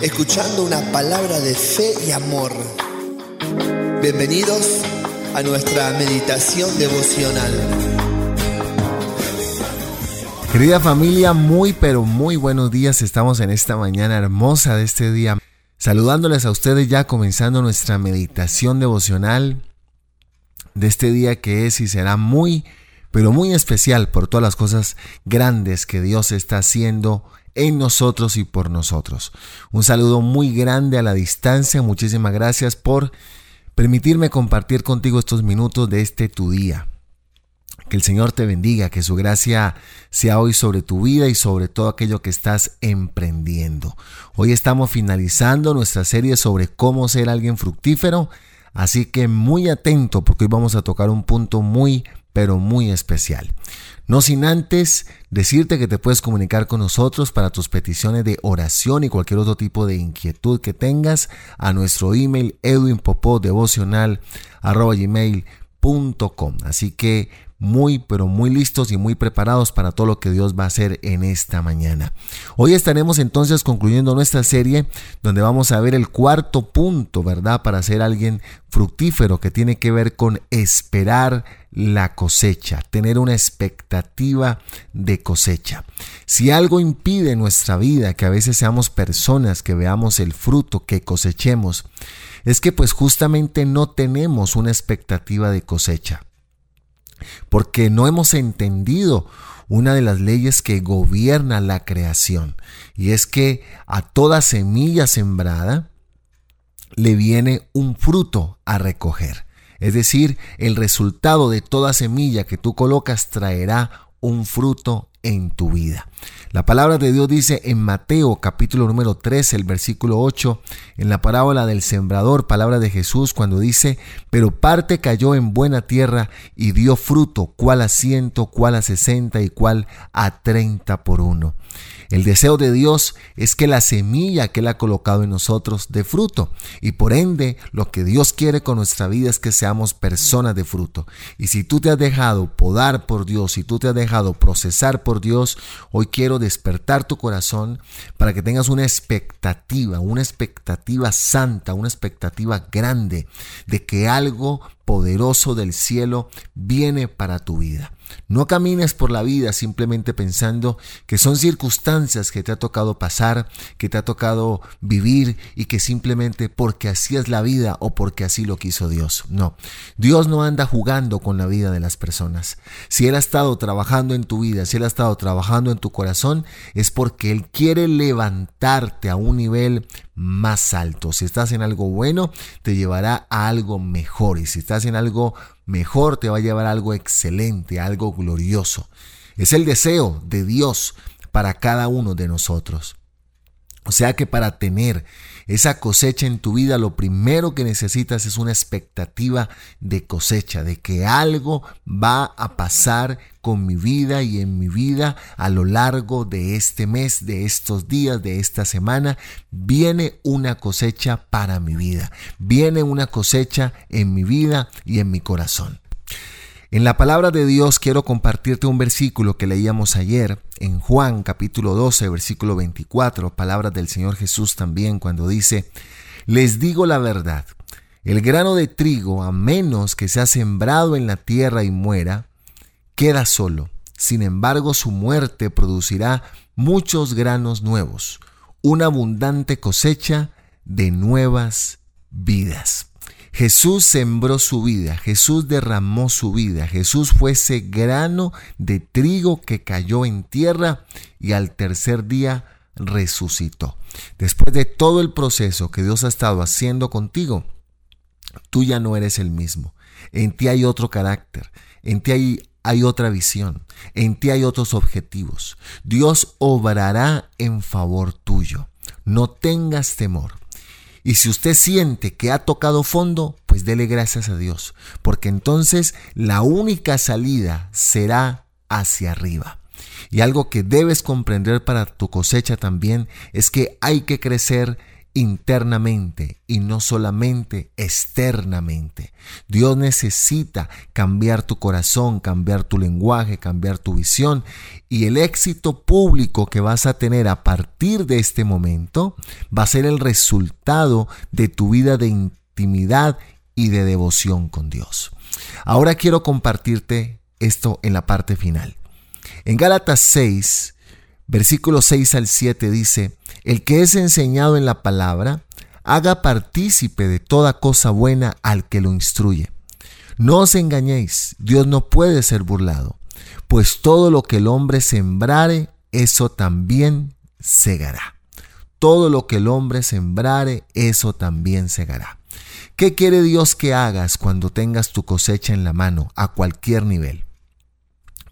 escuchando una palabra de fe y amor. Bienvenidos a nuestra meditación devocional. Querida familia, muy pero muy buenos días. Estamos en esta mañana hermosa de este día, saludándoles a ustedes ya comenzando nuestra meditación devocional de este día que es y será muy pero muy especial por todas las cosas grandes que Dios está haciendo en nosotros y por nosotros. Un saludo muy grande a la distancia, muchísimas gracias por permitirme compartir contigo estos minutos de este tu día. Que el Señor te bendiga, que su gracia sea hoy sobre tu vida y sobre todo aquello que estás emprendiendo. Hoy estamos finalizando nuestra serie sobre cómo ser alguien fructífero, así que muy atento porque hoy vamos a tocar un punto muy pero muy especial. No sin antes decirte que te puedes comunicar con nosotros para tus peticiones de oración y cualquier otro tipo de inquietud que tengas a nuestro email edwinpopodevocional.com. Así que muy, pero muy listos y muy preparados para todo lo que Dios va a hacer en esta mañana. Hoy estaremos entonces concluyendo nuestra serie donde vamos a ver el cuarto punto, ¿verdad? Para ser alguien fructífero que tiene que ver con esperar la cosecha, tener una expectativa de cosecha. Si algo impide en nuestra vida que a veces seamos personas que veamos el fruto que cosechemos, es que pues justamente no tenemos una expectativa de cosecha porque no hemos entendido una de las leyes que gobierna la creación, y es que a toda semilla sembrada le viene un fruto a recoger. Es decir, el resultado de toda semilla que tú colocas traerá un fruto en tu vida. La palabra de Dios dice en Mateo capítulo número 3, el versículo 8, en la parábola del sembrador, palabra de Jesús, cuando dice, pero parte cayó en buena tierra y dio fruto, cual a ciento, cual a sesenta y cual a treinta por uno. El deseo de Dios es que la semilla que Él ha colocado en nosotros dé fruto. Y por ende, lo que Dios quiere con nuestra vida es que seamos personas de fruto. Y si tú te has dejado podar por Dios, si tú te has dejado procesar por Dios, hoy quiero despertar tu corazón para que tengas una expectativa, una expectativa santa, una expectativa grande de que algo poderoso del cielo viene para tu vida. No camines por la vida simplemente pensando que son circunstancias que te ha tocado pasar, que te ha tocado vivir y que simplemente porque así es la vida o porque así lo quiso Dios. No, Dios no anda jugando con la vida de las personas. Si Él ha estado trabajando en tu vida, si Él ha estado trabajando en tu corazón, es porque Él quiere levantarte a un nivel más alto. Si estás en algo bueno, te llevará a algo mejor. Y si estás en algo mejor, te va a llevar a algo excelente, algo glorioso. Es el deseo de Dios para cada uno de nosotros. O sea que para tener esa cosecha en tu vida, lo primero que necesitas es una expectativa de cosecha, de que algo va a pasar con mi vida y en mi vida a lo largo de este mes, de estos días, de esta semana. Viene una cosecha para mi vida. Viene una cosecha en mi vida y en mi corazón. En la palabra de Dios quiero compartirte un versículo que leíamos ayer en Juan capítulo 12, versículo 24, palabras del Señor Jesús también cuando dice, les digo la verdad, el grano de trigo, a menos que sea sembrado en la tierra y muera, queda solo. Sin embargo, su muerte producirá muchos granos nuevos, una abundante cosecha de nuevas vidas. Jesús sembró su vida, Jesús derramó su vida, Jesús fue ese grano de trigo que cayó en tierra y al tercer día resucitó. Después de todo el proceso que Dios ha estado haciendo contigo, tú ya no eres el mismo. En ti hay otro carácter, en ti hay, hay otra visión, en ti hay otros objetivos. Dios obrará en favor tuyo. No tengas temor. Y si usted siente que ha tocado fondo, pues dele gracias a Dios, porque entonces la única salida será hacia arriba. Y algo que debes comprender para tu cosecha también es que hay que crecer internamente y no solamente externamente. Dios necesita cambiar tu corazón, cambiar tu lenguaje, cambiar tu visión y el éxito público que vas a tener a partir de este momento va a ser el resultado de tu vida de intimidad y de devoción con Dios. Ahora quiero compartirte esto en la parte final. En Gálatas 6, versículo 6 al 7 dice, el que es enseñado en la palabra, haga partícipe de toda cosa buena al que lo instruye. No os engañéis, Dios no puede ser burlado, pues todo lo que el hombre sembrare, eso también segará. Todo lo que el hombre sembrare, eso también segará. ¿Qué quiere Dios que hagas cuando tengas tu cosecha en la mano a cualquier nivel?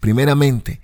Primeramente,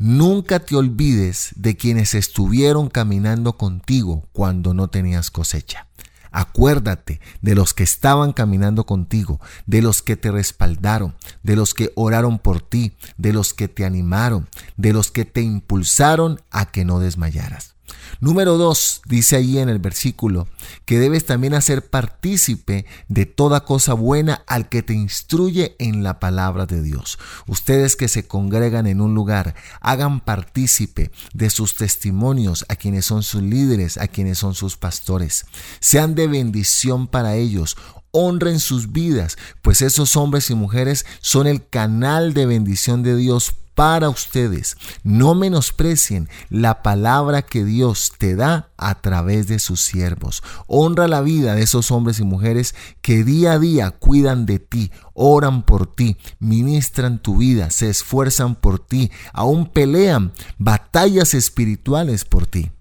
Nunca te olvides de quienes estuvieron caminando contigo cuando no tenías cosecha. Acuérdate de los que estaban caminando contigo, de los que te respaldaron, de los que oraron por ti, de los que te animaron, de los que te impulsaron a que no desmayaras. Número dos, dice ahí en el versículo, que debes también hacer partícipe de toda cosa buena al que te instruye en la palabra de Dios. Ustedes que se congregan en un lugar, hagan partícipe de sus testimonios a quienes son sus líderes, a quienes son sus pastores. Sean de bendición para ellos honren sus vidas, pues esos hombres y mujeres son el canal de bendición de Dios para ustedes. No menosprecien la palabra que Dios te da a través de sus siervos. Honra la vida de esos hombres y mujeres que día a día cuidan de ti, oran por ti, ministran tu vida, se esfuerzan por ti, aún pelean batallas espirituales por ti.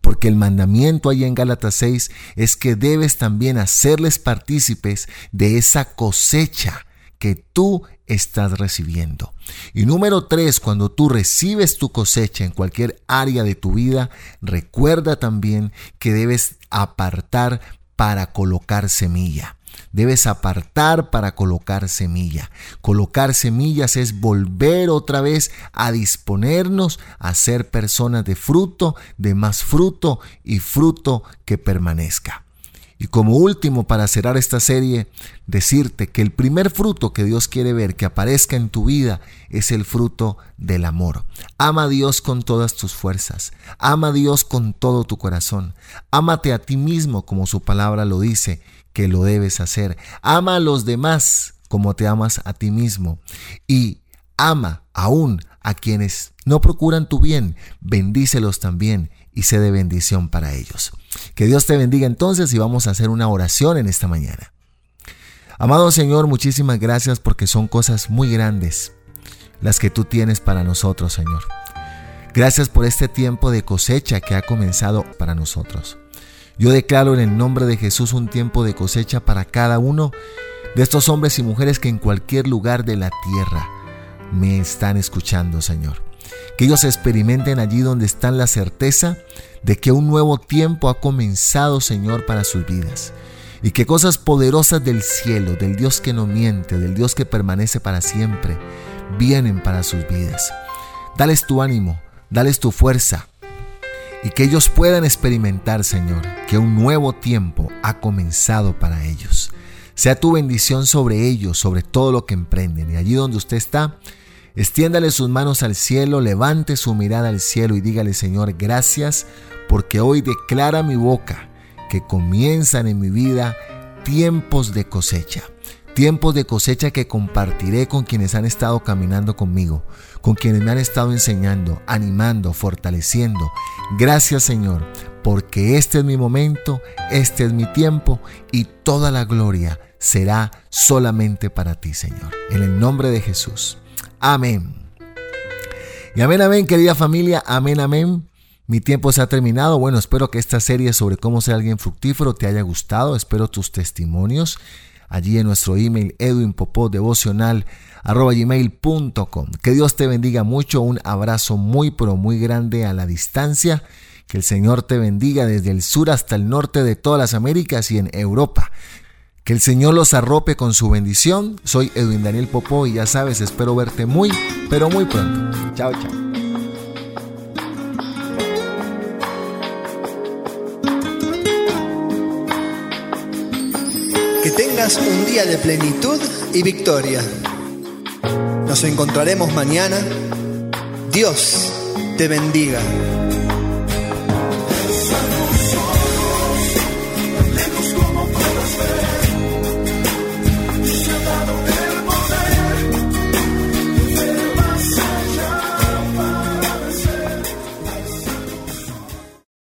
Porque el mandamiento ahí en Gálatas 6 es que debes también hacerles partícipes de esa cosecha que tú estás recibiendo. Y número tres, cuando tú recibes tu cosecha en cualquier área de tu vida, recuerda también que debes apartar para colocar semilla. Debes apartar para colocar semilla. Colocar semillas es volver otra vez a disponernos a ser personas de fruto, de más fruto y fruto que permanezca. Y como último, para cerrar esta serie, decirte que el primer fruto que Dios quiere ver que aparezca en tu vida es el fruto del amor. Ama a Dios con todas tus fuerzas. Ama a Dios con todo tu corazón. Ámate a ti mismo como su palabra lo dice que lo debes hacer. Ama a los demás como te amas a ti mismo. Y ama aún a quienes no procuran tu bien. Bendícelos también y sé de bendición para ellos. Que Dios te bendiga entonces y vamos a hacer una oración en esta mañana. Amado Señor, muchísimas gracias porque son cosas muy grandes las que tú tienes para nosotros, Señor. Gracias por este tiempo de cosecha que ha comenzado para nosotros. Yo declaro en el nombre de Jesús un tiempo de cosecha para cada uno de estos hombres y mujeres que en cualquier lugar de la tierra me están escuchando, Señor que ellos experimenten allí donde están la certeza de que un nuevo tiempo ha comenzado, Señor, para sus vidas. Y que cosas poderosas del cielo, del Dios que no miente, del Dios que permanece para siempre, vienen para sus vidas. Dales tu ánimo, dales tu fuerza, y que ellos puedan experimentar, Señor, que un nuevo tiempo ha comenzado para ellos. Sea tu bendición sobre ellos, sobre todo lo que emprenden. Y allí donde usted está, Extiéndale sus manos al cielo, levante su mirada al cielo y dígale, Señor, gracias porque hoy declara mi boca que comienzan en mi vida tiempos de cosecha. Tiempos de cosecha que compartiré con quienes han estado caminando conmigo, con quienes me han estado enseñando, animando, fortaleciendo. Gracias Señor, porque este es mi momento, este es mi tiempo y toda la gloria será solamente para ti Señor. En el nombre de Jesús. Amén. Y amén, amén, querida familia, amén, amén. Mi tiempo se ha terminado. Bueno, espero que esta serie sobre cómo ser alguien fructífero te haya gustado. Espero tus testimonios allí en nuestro email edwinpopodevocional.com. Que Dios te bendiga mucho. Un abrazo muy, pero muy grande a la distancia. Que el Señor te bendiga desde el sur hasta el norte de todas las Américas y en Europa. Que el Señor los arrope con su bendición. Soy Edwin Daniel Popó y ya sabes, espero verte muy, pero muy pronto. Chao, chao. Que tengas un día de plenitud y victoria. Nos encontraremos mañana. Dios te bendiga.